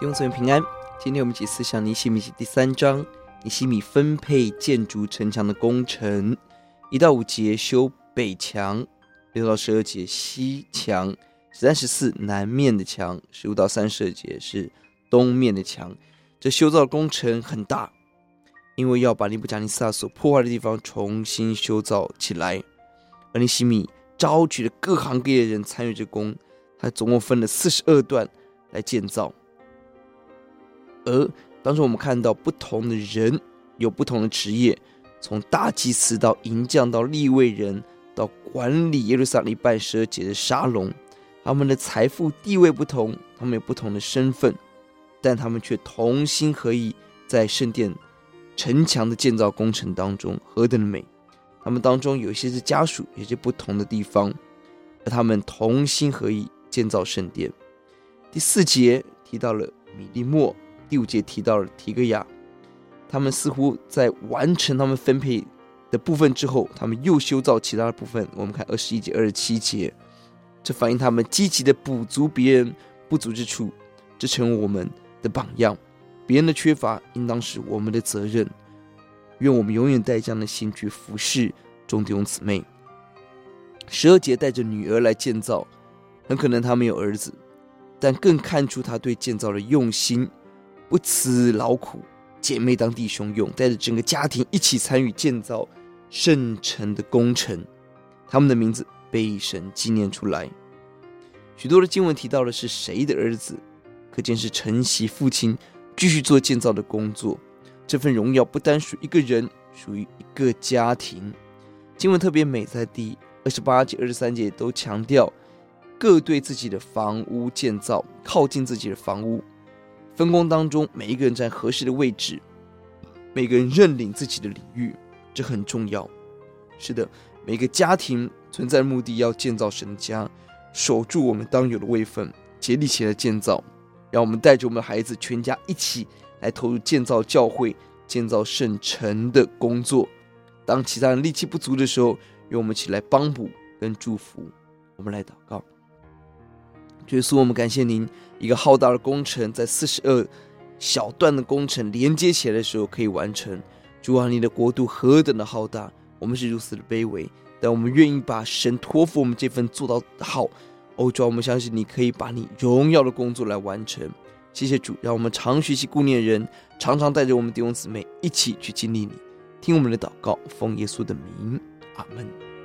弟兄姊妹平安，今天我们一起思想尼希米记第三章，尼希米分配建筑城墙的工程，一到五节修北墙，六到十二节西墙，十三十四南面的墙，十五到三十二节是东面的墙。这修造工程很大，因为要把尼布甲尼撒所破坏的地方重新修造起来。而尼希米召集了各行各业的人参与这工，他总共分了四十二段来建造。而当中我们看到不同的人有不同的职业，从大祭司到银匠到立位人，到管理耶路撒冷办十二节的沙龙，他们的财富地位不同，他们有不同的身份。但他们却同心合意，在圣殿城墙的建造工程当中何等的美！他们当中有一些是家属，有些不同的地方，而他们同心合意建造圣殿。第四节提到了米利末，第五节提到了提格亚，他们似乎在完成他们分配的部分之后，他们又修造其他的部分。我们看二十一节、二十七节，这反映他们积极的补足别人不足之处，这成为我们的榜样，别人的缺乏应当是我们的责任。愿我们永远带这样的心去服侍众弟兄姊妹。十二节带着女儿来建造，很可能他没有儿子，但更看出他对建造的用心，不辞劳苦。姐妹当弟兄用，带着整个家庭一起参与建造圣城的工程。他们的名字被神纪念出来。许多的经文提到的是谁的儿子？可见是承袭父亲继续做建造的工作，这份荣耀不单属一个人，属于一个家庭。经文特别美，在第二十八节、二十三节都强调各对自己的房屋建造，靠近自己的房屋，分工当中每一个人在合适的位置，每个人认领自己的领域，这很重要。是的，每个家庭存在的目的要建造神家，守住我们当有的位分，竭力起来建造。让我们带着我们的孩子，全家一起来投入建造教会、建造圣城的工作。当其他人力气不足的时候，让我们一起来帮补跟祝福。我们来祷告，耶稣，我们感谢您，一个浩大的工程在四十二小段的工程连接起来的时候可以完成。主啊，你的国度何等的浩大，我们是如此的卑微，但我们愿意把神托付我们这份做到好。哦，主啊，我们相信你可以把你荣耀的工作来完成。谢谢主，让我们常学习顾念人，常常带着我们弟兄姊妹一起去经历你。听我们的祷告，奉耶稣的名，阿门。